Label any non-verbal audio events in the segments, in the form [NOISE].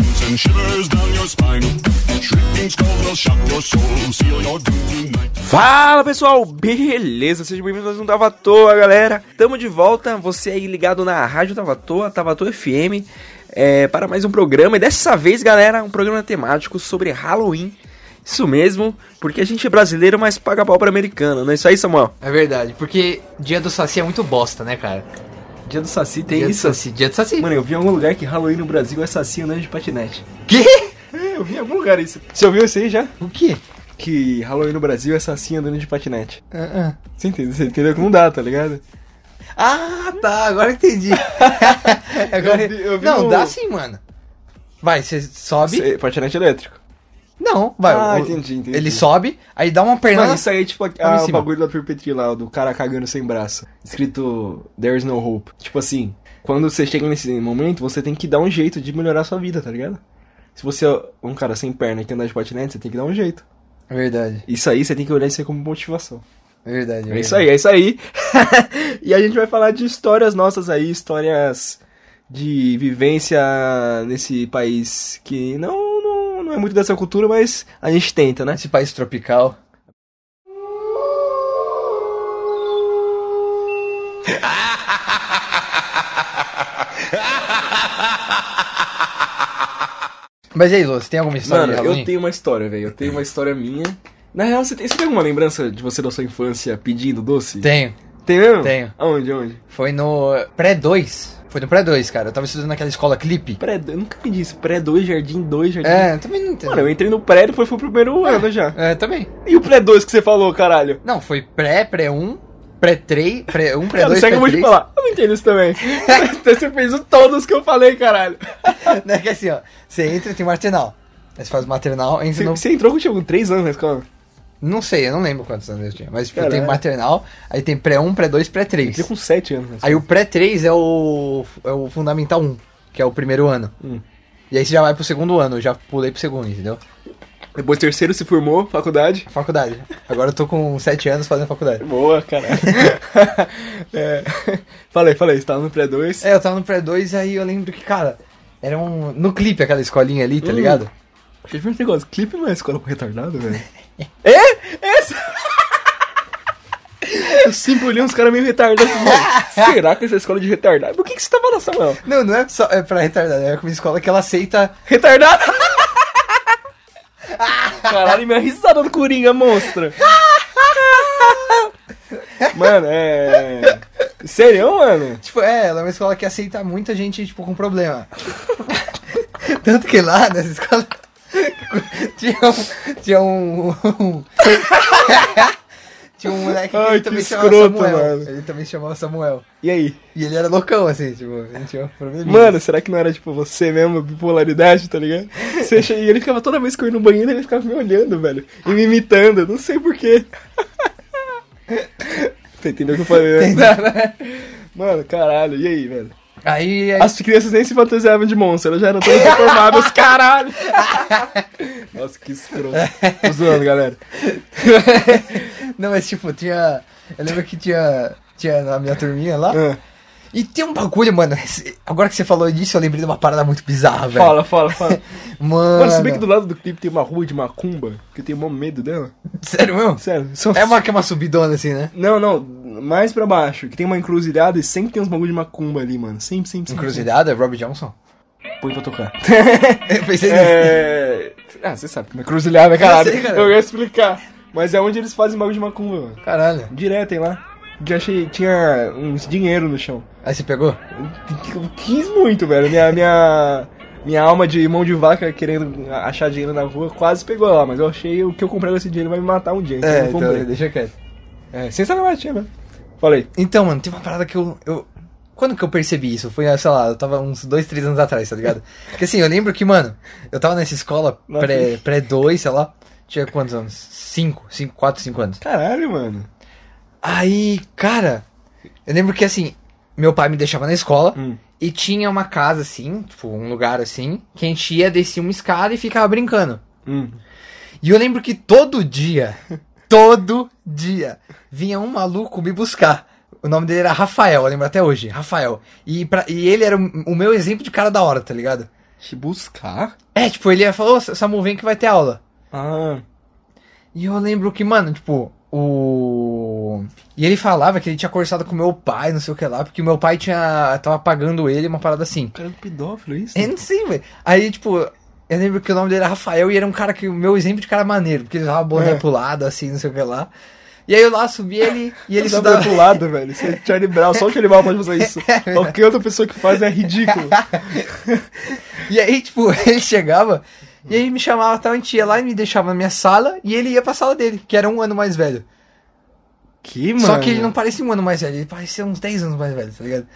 And shivers down your spine. Shrieking skulls will shock your soul, seal your doom tonight. Fala pessoal, beleza? Sejam bem-vindos a mais um Tava à Toa, galera. Tamo de volta, você aí ligado na Rádio Tava à Toa, Tava à Toa FM, é, para mais um programa. E dessa vez, galera, um programa temático sobre Halloween. Isso mesmo, porque a gente é brasileiro, mas paga pau para americano, não é isso aí, Samuel? É verdade, porque dia do Saci é muito bosta, né, cara? Dia do Saci tem dia isso? Do saci, dia do Saci. Mano, eu vi em algum lugar que Halloween no Brasil é Saci andando de patinete. Que? É, eu vi em algum lugar isso. Você ouviu isso aí já? O quê? Que Halloween no Brasil é Saci andando de patinete. Ah, Você entendeu? Você entendeu que não dá, tá ligado? ah. tá, agora entendi. [LAUGHS] agora... Eu vi- eu vi Não, no- dá sim, mano. Vai, você sobe. Cê- patinete elétrico. Não, vai. Ah, o- entendi, entendi. Ele sobe, aí dá uma perna. Mano, isso aí é tipo a, a- o cima. bagulho da Perpetri lá, do cara cagando sem braço. Escrito There's no hope. Tipo assim, quando você chega nesse momento, você tem que dar um jeito de melhorar a sua vida, tá ligado? Se você é um cara sem perna e quer andar de patinete, você tem que dar um jeito. É verdade, Isso aí você tem que olhar isso aí como motivação. é verdade. É isso aí, é isso aí. [LAUGHS] e a gente vai falar de histórias nossas aí, histórias de vivência nesse país que não, não, é muito dessa cultura, mas a gente tenta, né? Esse país tropical. [LAUGHS] Mas e aí, Lô, você tem alguma história Mano, eu tenho uma história, velho. Eu tenho uma história minha. Na real, você tem, você tem alguma lembrança de você da sua infância pedindo doce? Tenho. Tem mesmo? Tenho. Aonde, aonde? Foi no pré-2. Foi no pré-2, cara. Eu tava estudando naquela escola Clipe. Pré, eu nunca pedi isso. Pré 2, jardim 2, jardim... É, também não tem. Mano, eu entrei no pré e depois fui pro primeiro ano já. É, também. E o pré 2 que você falou, caralho? Não, foi pré, pré-1, pré-3, pré-1, Cara, pré-2, segue eu vou te pré-3. falar. Eu não entendo isso também. [LAUGHS] você fez o todos que eu falei, caralho. [LAUGHS] Não é que assim, ó. Você entra e tem maternal. Aí você faz o maternal, entra Você, no... você entrou com tipo 3 anos na escola? Não sei, eu não lembro quantos anos eu tinha. Mas tipo, tem Caralho. maternal, aí tem pré-1, pré-2, Entrei pré-3. com 7 anos. Aí o pré-3 é o, é o fundamental 1, que é o primeiro ano. Hum. E aí você já vai pro segundo ano, eu já pulei pro segundo, entendeu? Depois terceiro se formou, faculdade. Faculdade. Agora eu tô com 7 anos fazendo faculdade. Boa, caralho. [LAUGHS] é. Falei, falei, você tava no pré 2. É, eu tava no pré-2 aí eu lembro que, cara, era um. No clipe aquela escolinha ali, tá Hum. ligado? Deixa eu ver um negócio, clipe não é escola pra retardado, velho? É? Essa? [LAUGHS] Eu sempre olhei uns caras meio retardados. Mano, [LAUGHS] será que essa é escola de retardado? Por que, que você tava lá, Samuel? Não, não é só é pra retardado, é uma escola que ela aceita. Retardado? [LAUGHS] Caralho, minha risada do Coringa, monstra. Mano, é. Sério, mano? Tipo, é, ela é uma escola que aceita muita gente, tipo, com problema. Tanto que lá nessa escola tinha um. Tinha um. tinha um moleque que Ai, ele que também se chamava escroto, Samuel. mano. Ele também se chamava Samuel. E aí? E ele era loucão, assim, tipo, ele tinha um. Mano, será que não era tipo você mesmo, bipolaridade, tá ligado? Você [LAUGHS] E ele ficava toda vez que eu ia no banheiro, ele ficava me olhando, velho. E me imitando, não sei porquê. [LAUGHS] Você entendeu o que eu falei, né? Mano, caralho, e aí, velho? Aí, aí As crianças nem se fantasiavam de monstro, elas já eram todas deformadas, [LAUGHS] caralho! [LAUGHS] Nossa, que escroto. Tô zoando, galera. Não, mas tipo, tinha. Eu lembro que tinha. Tinha na minha turminha lá. Ah, E tem um bagulho, mano. Agora que você falou disso, eu lembrei de uma parada muito bizarra, velho. fala, fala, fala. [LAUGHS] Mano. Mano, se bem que do lado do clipe tem uma rua de macumba, que eu tenho mó medo dela. Sério mesmo? Sério, são É uma que é uma subidona assim, né? Não, não, mais pra baixo, que tem uma encruzilhada e sempre tem uns bagulho de macumba ali, mano. Sempre, sempre, sempre. Encruzilhada, Rob Johnson. Põe pra tocar. [LAUGHS] Eu pensei nisso. é. Ah, você sabe, uma encruzilhada, caralho. sei, cara. Eu ia explicar. Mas é onde eles fazem bagulho de macumba, mano. Caralho. Direto, tem lá. Já achei, tinha uns dinheiro no chão. Aí você pegou? Eu quis muito, velho. Minha, minha, minha alma de mão de vaca querendo achar dinheiro na rua quase pegou lá, mas eu achei o que eu comprei com esse dinheiro vai me matar um dia, então eu não comprei. deixa quieto. É, sem sacanagem, velho. Falei. Então, mano, tem uma parada que eu, eu. Quando que eu percebi isso? Foi, sei lá, eu tava uns dois, três anos atrás, tá ligado? [LAUGHS] Porque assim, eu lembro que, mano, eu tava nessa escola Nossa. pré- pré-2, sei lá. Tinha quantos anos? Cinco, cinco, quatro, cinco anos. Caralho, mano. Aí, cara, eu lembro que assim, meu pai me deixava na escola Hum. e tinha uma casa assim, tipo, um lugar assim, que a gente ia, descia uma escada e ficava brincando. Hum. E eu lembro que todo dia, [LAUGHS] todo dia, vinha um maluco me buscar. O nome dele era Rafael, eu lembro até hoje. Rafael. E, pra, e ele era o, o meu exemplo de cara da hora, tá ligado? Te buscar? É, tipo, ele falou, ô, Samu, vem que vai ter aula. Ah. E eu lembro que, mano, tipo, o. E ele falava que ele tinha conversado com meu pai, não sei o que lá, porque o meu pai tinha. tava pagando ele uma parada assim. Cara do pedófilo, é isso? Eu não sei, velho. Aí, tipo, eu lembro que o nome dele era Rafael e era um cara que. O meu exemplo de cara maneiro, porque ele usava boné É. pro lado, assim, não sei o que lá. E aí eu lá subi ele e ele estudava. pro lado, velho. Isso é Charlie Brown. Só o Charlie Brown pode fazer isso. [LAUGHS] Qualquer outra pessoa que faz é ridículo. [LAUGHS] E aí, tipo, [LAUGHS] ele chegava e aí me chamava, tal, a gente ia lá e me deixava na minha sala e ele ia pra sala dele, que era um ano mais velho. Que, mano? Só que ele não parecia um ano mais velho, ele parecia uns 10 anos mais velho, tá ligado?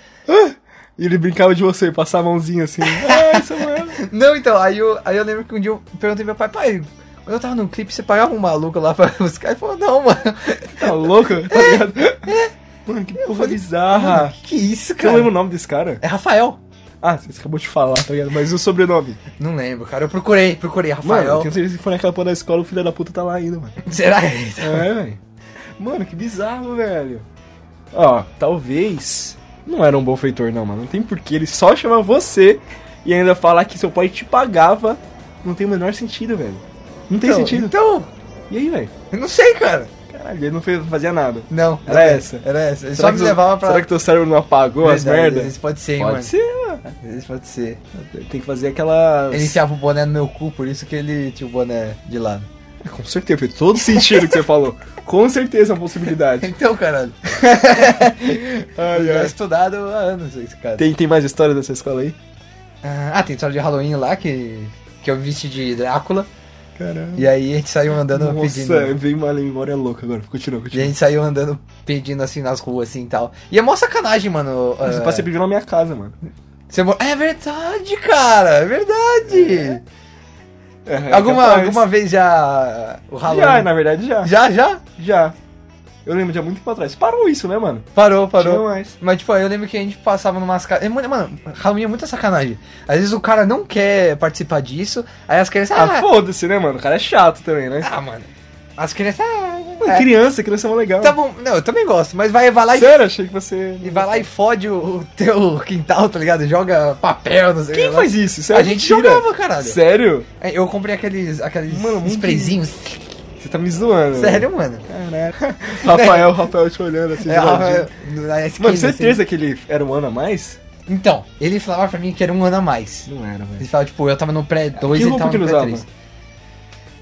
E ele brincava de você, passava a mãozinha assim. [LAUGHS] Ah, Samuel. Não, então, aí eu, aí eu lembro que um dia eu perguntei pro meu pai, pai, quando eu tava no clipe, você pagava um maluco lá pra [LAUGHS] buscar? Ele falou, não, mano. Tá louco? Tá ligado? Mano, que porra falei, bizarra. Mano, que isso, Eu cara? não lembro o nome desse cara. É Rafael. Ah, você acabou de falar, tá ligado? Mas o sobrenome? Não lembro, cara. Eu procurei, procurei, Mano, Rafael. tenho certeza que for naquela porra da escola, o filho da puta tá lá ainda, mano. Será? É, velho. Mano, que bizarro, velho. Ó, talvez. Não era um bom feitor, não, mano. Não tem porquê. Ele só chama você e ainda falar que seu pai te pagava. Não tem o menor sentido, velho. Não tem Então, sentido. Então, E aí, velho? eu não sei, cara. Caralho, ele não fez, não fazia nada. Não. Era essa. Era essa. Ele Será só que me tu- levava pra... Será que teu cérebro não apagou as Verdade, merdas? Isso pode ser, hein, Pode mano. ser, mano. Isso pode ser. Tem que fazer aquelas. Ele enfiava o boné no meu cu, por isso que ele tinha o boné de lado. [LAUGHS] Com certeza, fez todo sentido que você falou. Com certeza é uma possibilidade. Então, caralho. [LAUGHS] Ai, ai. estudado há anos esse cara. Tem, tem mais história dessa escola aí? Ah, tem história de Halloween lá que, que eu vesti de Drácula. Caramba. E aí a gente saiu andando Nossa, pedindo. veio uma memória louca agora. Continua, E a continua. gente saiu andando pedindo assim nas ruas assim e tal. E é mó sacanagem, mano. Você ah, passa sempre na minha casa, mano. você É verdade, cara. É verdade. É, alguma, capaz. alguma vez já. O Halloween. Já, na verdade já. Já, já? Já. Eu lembro de há muito tempo atrás. Parou isso, né, mano? Parou, Tinha parou. mais. Mas, tipo, eu lembro que a gente passava numas casas. Mano, Halloween é muita sacanagem. Às vezes o cara não quer participar disso, aí as crianças. Ah, Ah, foda-se, né, mano? O cara é chato também, né? ah mano. As crianças. Ah, Mano, é. criança, criança é mó legal. Tá bom, não, eu também gosto, mas vai, vai lá e, Sério, achei que você. e vai lá e fode o, teu quintal, tá ligado? Joga papel, não sei Quem que. faz isso? Isso é A gente mentira. jogava, caralho. Sério? É, Eu comprei aqueles, aqueles Mano, sprayzinhos. Você tá me zoando. Sério, mano. Caralho. [LAUGHS] Rafael, Rafael te olhando assim. É, esquina, Mano, certeza assim. que ele era um ano a mais? Então, ele falava pra mim que era um ano a mais. Não era, Ele velho. falava, tipo, eu tava no pré 2 Que e ele roupa tava que no ele pré usava? 3.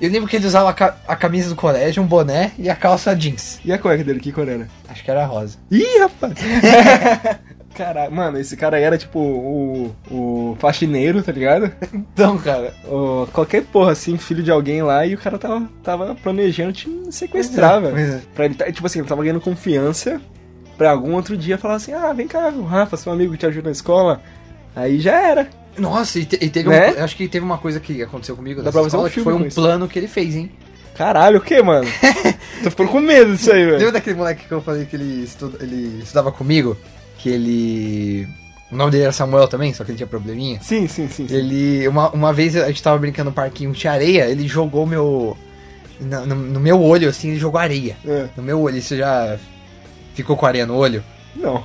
Eu lembro que ele usava a, ca- a camisa do colégio, um boné e a calça jeans. E a cueca dele, que cor era? Acho que era rosa. Ih, rapaz! [LAUGHS] Caralho, mano, esse cara aí era tipo o, o faxineiro, tá ligado? Então, cara. O, qualquer porra assim, filho de alguém lá, e o cara tava, tava planejando te sequestrar, velho. Pois é. Pra ele, tá- tipo assim, ele tava ganhando confiança pra algum outro dia falar assim: ah, vem cá, o Rafa, seu amigo que te ajuda na escola. Aí já era. Nossa, e, te- e teve Né? um, acho que teve uma coisa que aconteceu comigo Dá nessa pra fazer um que foi um isso. plano que ele fez, hein? Caralho, o que, mano? [LAUGHS] Tô ficando com medo disso aí, velho. Lembra daquele moleque que eu falei que ele, estu- ele estudava comigo? Que ele... O nome dele era Samuel também, só que ele tinha probleminha. Sim, sim, sim. sim. Ele, uma, uma vez a gente tava brincando no parquinho, tinha areia, ele jogou meu... na- No, no meu olho, assim, ele jogou areia. É. No meu olho, isso já ficou com areia no olho? Não.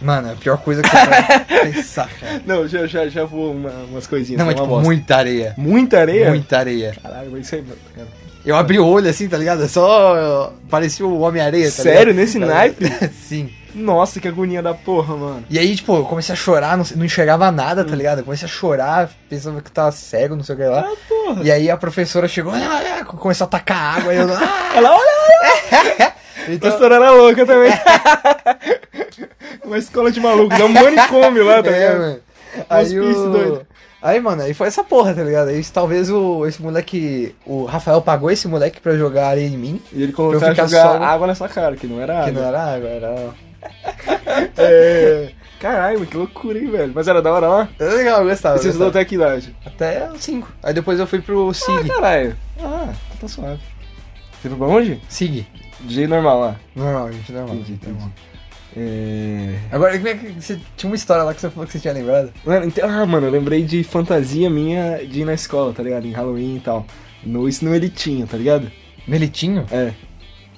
Mano, é a pior coisa que eu [LAUGHS] pensar, cara. Não, já, já, já vou uma- umas coisinhas. Não, é mas tipo, bosta. muita areia. Muita areia? Muita areia. Caralho, mas isso aí, mano. Eu abri o olho assim, tá ligado? Só parecia o Homem-Areia, tá Sério? ligado? Nesse Tá naipe? [LAUGHS] Sim. Nossa, que agonia da porra, mano. E aí, tipo, eu comecei a chorar, não, não enxergava nada, tá ligado? Eu comecei a chorar, pensando que eu tava cego, não sei o que lá. Ah, porra. E aí a professora chegou, ah, ah, começou a tacar água, e eu, ah, [LAUGHS] Ela, olha, a então, professora era louca também. Uma escola de maluco, dá um manicômio lá, tá [LAUGHS] é, ligado? mano. Aí, o... doido. aí, mano, aí foi essa porra, tá ligado? Aí talvez o, esse moleque, o Rafael pagou esse moleque pra jogar areia em mim, E ele colocou Pra eu a ficar jogar água nessa cara, que não era que água. não era água, era... [LAUGHS] É... Caralho, que loucura, hein, velho. Mas era da hora lá? Era legal, eu gostava. E você estudou até que idade? Até os 5. Aí depois eu fui pro Ah, SIG. caralho. Ah, tá suave. Você foi pra onde? SIG. DJ normal lá. Normal, gente, normal. Entendi, entendi. normal. É... Agora, como é que você tinha uma história lá que você falou que você tinha lembrado? Mano, então- Ah, mano, eu lembrei de fantasia minha de ir na escola, tá ligado? Em Halloween e tal. No, isso no Elitinho, tá ligado? Melitinho? É.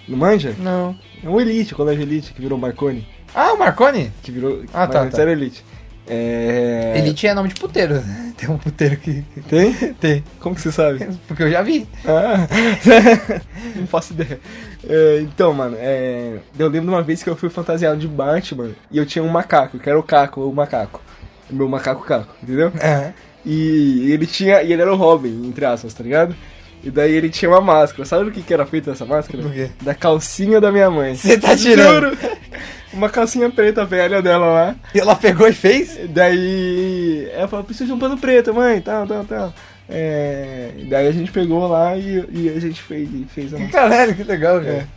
Não manja? Não. É um Elite, colégio Elite que virou Marconi. Ah, o Marconi? que virou. Ah, tá, antes tá. era Elite. É... Elite é nome de puteiro. Tem um puteiro que. Tem? [LAUGHS] Tem. Como que você sabe? [LAUGHS] Porque eu já vi. Ah, [LAUGHS] não faço ideia. É, então, mano, é, eu lembro de uma vez que eu fui fantasiado de Batman e eu tinha um macaco, que era o Caco, o macaco. Meu macaco Caco, entendeu? É. E ele tinha. E ele era o Robin, entre aspas, tá ligado? E daí ele tinha uma máscara. Sabe do que, que era feita essa máscara? Do quê? Da calcinha da minha mãe. Você tá tirando? Juro! Uma calcinha preta velha dela lá. E ela pegou e fez? Daí ela falou, preciso de um pano preto, mãe, tal, tal, tal. É, daí a gente pegou lá e, e a gente fez, fez a máscara. Caralho, que legal, É. cara.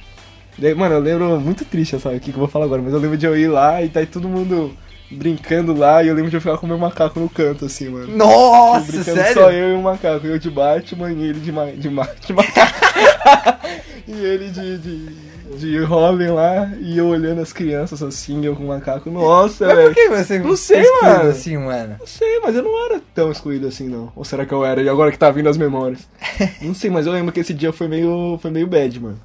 Daí, mano, eu lembro muito triste, sabe, o que, que eu vou falar agora, mas eu lembro de eu ir lá e tá aí todo mundo brincando lá e eu lembro de eu ficar com o meu macaco no canto, assim, mano. Nossa, brincando sério? só eu e o macaco, eu de Batman e ele de, ma de, ma de macaco. [LAUGHS] e ele de, de, de Robin lá e eu olhando as crianças assim, eu com o macaco. Nossa, Mas velho. por que você Não sei, mano. assim, mano? Não sei, mas eu não era tão excluído assim, não. Ou será que eu era? E agora que tá vindo as memórias? [LAUGHS] não sei, mas eu lembro que esse dia foi meio, foi meio bad, mano.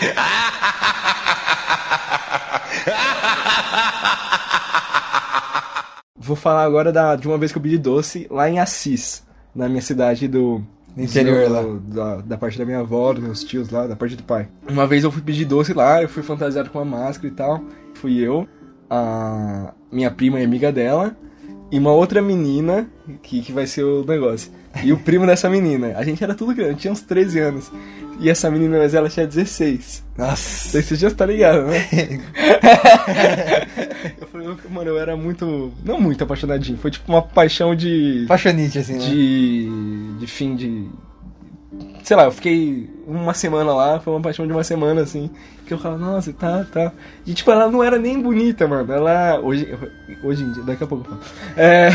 [LAUGHS] [LAUGHS] Vou falar agora da, de uma vez que eu pedi doce lá em Assis, na minha cidade do. Interior lá. Da, da parte da minha avó, dos meus tios lá, da parte do pai. Uma vez eu fui pedir doce lá, eu fui fantasiado com uma máscara e tal. Fui eu, a minha prima e amiga dela, e uma outra menina, que, que vai ser o negócio. E o primo dessa menina. A gente era tudo grande, tinha uns 13 anos. E essa menina, mas ela tinha 16. Nossa. Você já tá ligado, né? [LAUGHS] eu falei, mano, eu era muito. Não muito apaixonadinho. Foi tipo uma paixão de. Apaixonite, assim, né? De. De fim de. Sei lá, eu fiquei uma semana lá, foi uma paixão de uma semana, assim. Que eu falava, nossa, tá, tá. E tipo, ela não era nem bonita, mano. Ela. Hoje, hoje em dia, daqui a pouco eu falo. É,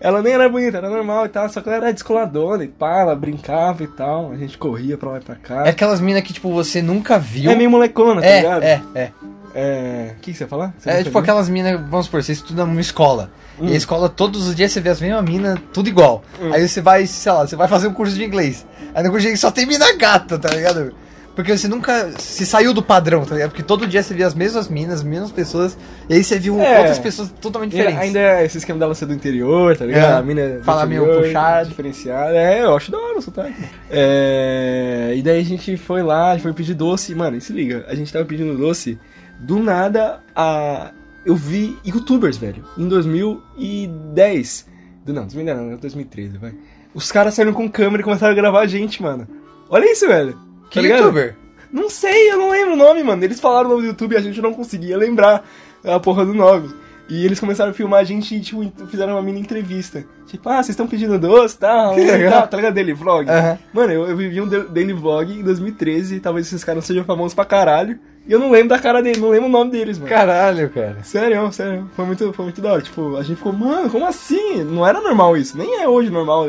[LAUGHS] ela nem era bonita, era normal e tal. Só que ela era descoladona e pá, ela brincava e tal. A gente corria pra lá e pra cá. É aquelas minas que, tipo, você nunca viu. É meio molecona, tá é, ligado? é, é. É. O que, que você ia falar? Você É tipo aquelas minas, vamos supor, você estuda numa escola. Hum. E a escola, todos os dias você vê as mesmas minas, tudo igual. Hum. Aí você vai, sei lá, você vai fazer um curso de inglês. Aí no inglês só tem mina gata, tá ligado? Porque você nunca se saiu do padrão, tá ligado? Porque todo dia você via as mesmas minas, as mesmas pessoas, e aí você viu É. outras pessoas totalmente E diferentes. ainda é esse esquema dela ser do interior, tá ligado? É. A mina é do Fala meio puxado. Diferenciada. É, eu acho da hora o sotaque. É, e daí a gente foi lá, a gente foi pedir doce. Mano, e se liga, a gente tava pedindo doce. Do nada, a... eu vi youtubers, velho, em 2010. Do- Não, 2010 não, 2013, vai. Os caras saíram com câmera e começaram a gravar a gente, mano. Olha isso, velho. Que Tá youtuber? Não sei, eu não lembro o nome, mano. Eles falaram o nome do YouTube e a gente não conseguia lembrar a porra do nome. E eles começaram a filmar a gente e, tipo, fizeram uma mini entrevista. Tipo, ah, vocês estão pedindo doce, tal, [LAUGHS] tal, tá ligado? Daily Vlog. Aham. Mano, eu, eu vivi um da- Daily Vlog em 2013, talvez esses caras sejam famosos pra caralho. E eu não lembro da cara dele, não lembro o nome deles, mano. Caralho, cara. Sério, sério. Foi muito, foi muito da hora. Tipo, a gente ficou, mano, como assim? Não era normal isso. Nem é hoje normal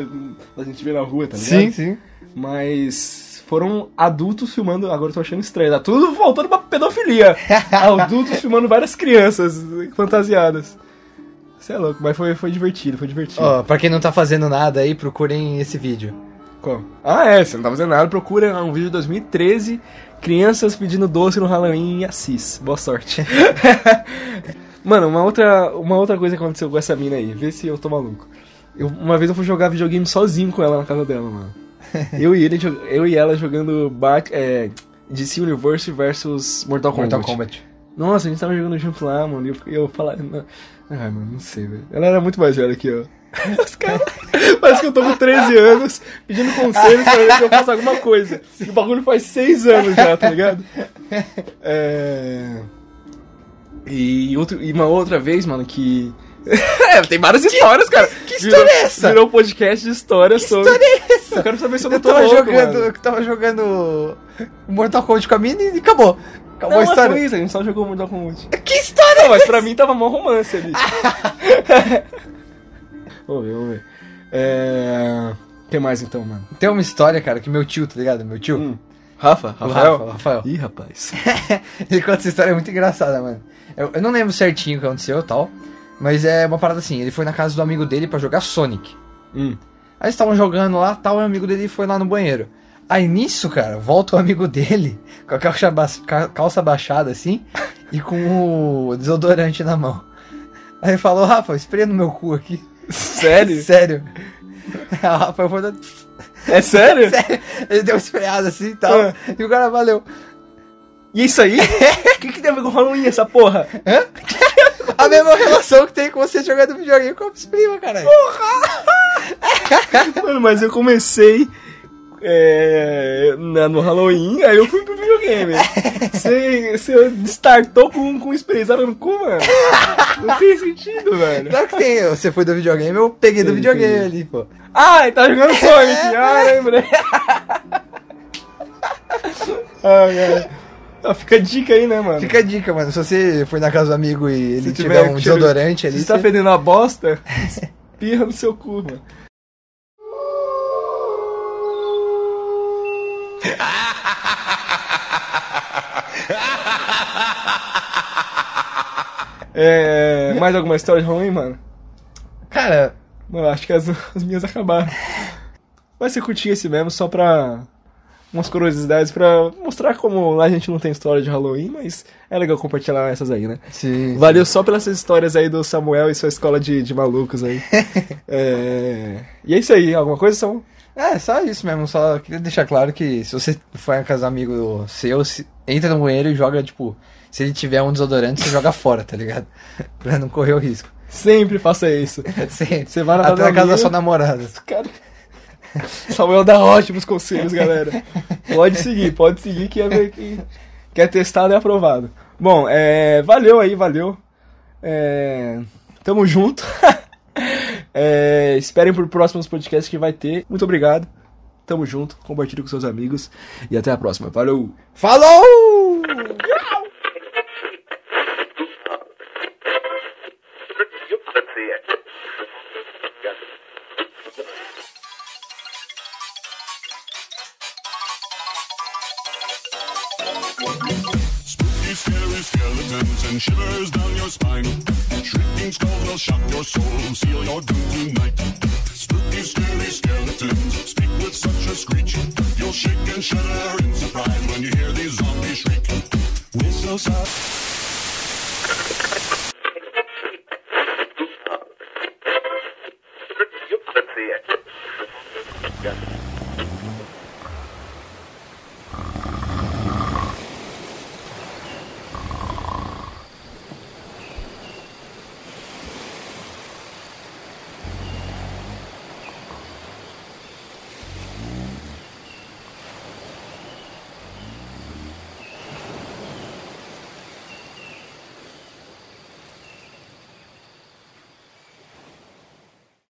a gente ver na rua, tá ligado? Sim, sim. Mas foram adultos filmando. Agora eu tô achando estranho. Tá tudo voltando pra pedofilia. [LAUGHS] adultos filmando várias crianças fantasiadas. Você é louco, mas foi, foi divertido, foi divertido. Ó, pra quem não tá fazendo nada aí, procurem esse vídeo. Qual? Ah, é, você não tá fazendo nada, procura um vídeo de 2013. Crianças pedindo doce no Halloween em Assis. Boa sorte. [LAUGHS] Mano, uma outra, uma outra coisa que aconteceu com essa mina aí, vê se eu tô maluco. Eu- uma vez eu fui jogar videogame sozinho com ela na casa dela, mano. [LAUGHS] Eu e, ele, eu e ela jogando Bat, é, DC Universe versus Mortal Kombat. Mortal Kombat. Nossa, a gente tava jogando junto lá, mano. E eu, eu falava. não- Ai, mano, não sei, velho. Ela era muito mais velha que eu. [LAUGHS] Os caras. [LAUGHS] Parece que eu tô com 13 anos pedindo conselho pra ver se eu faço alguma coisa. E o bagulho faz 6 anos já, tá ligado? É. E, outro, e uma outra vez, mano, que. [LAUGHS] é, tem várias histórias, cara. que história Virou- é essa? Virou um podcast de histórias sobre. história é essa? Eu quero saber se eu Eu não tô tava louco, jogando, mano. eu tava jogando Mortal Kombat com a mina e acabou. Acabou Não, a história. foi isso, a gente só jogou Mortal Kombat. [LAUGHS] Que história? Não, mas pra mim tava mó romance ali. [LAUGHS] vamos ver, vamos ver. É... O que mais então, mano? Tem uma história, cara, que meu tio, tá ligado? Meu tio. Hum. Rafa? Rafael? Rafa, Rafael. Ih, rapaz. Ele conta essa história muito engraçada, mano. Eu, eu não lembro certinho o que aconteceu e tal. Mas é uma parada assim, ele foi na casa do amigo dele pra jogar Sonic. Hum. Aí eles estavam jogando lá, tal, e o amigo dele foi lá no banheiro. Aí nisso, cara, volta o amigo dele com a calça, ba- ca- calça baixada assim [LAUGHS] e com o desodorante na mão. Aí ele falou, Rafa, espreia no meu cu aqui. Sério? [LAUGHS] Sério. O Rafa foi É sério? [LAUGHS] Sério. Ele deu uma esfreada assim e tal. Ah. E o cara valeu. E isso aí? O que, que tem a ver com Halloween essa porra? A mesma relação que tem com você jogando videogame com a prima, caralho. [LAUGHS] Mano, mas eu comecei é, na- no Halloween, aí eu fui pro videogame. Você, você startou com, com sprayzada no cu, mano? Não tem sentido, velho. Claro que tem. Você foi do videogame, eu peguei do videogame ali, pô. Ah, ele tá jogando Sonic. Ah, lembrei. Ai, ai. Ah, fica a dica aí, né, mano? Fica a dica, mano. Se você for na casa do amigo e ele Se tiver, um cheiro- desodorante ali, Se você tá você- fedendo a bosta, [LAUGHS] espirra no seu cu, mano. [LAUGHS] É, mais alguma história Halloween, mano? Cara, Mano, acho que as, as minhas acabaram. Vai ser curtinho esse mesmo, só pra umas curiosidades, pra mostrar como lá a gente não tem história de Halloween, mas é legal compartilhar essas aí, né? sim. Valeu só pelas histórias aí do Samuel e sua escola de, de malucos aí. [LAUGHS] É, E é isso aí, alguma coisa, Samuel? É, só isso mesmo. Só queria deixar claro que se você for na casa do amigo seu, se- entra no banheiro e joga, tipo, se ele tiver um desodorante, você joga fora, tá ligado? [LAUGHS] Pra não correr o risco. Sempre faça isso. [LAUGHS] Você, Você vai na até casa na casa da sua namorada. Cara, Samuel dá ótimos conselhos, galera. Pode seguir, pode seguir que é, que, que é testado e aprovado. Bom, é, valeu aí, valeu. É, tamo junto. [LAUGHS] É, esperem por próximos podcasts que vai ter. Muito obrigado. Tamo junto. Compartilhe com seus amigos. E até a próxima. Valeu! Falou!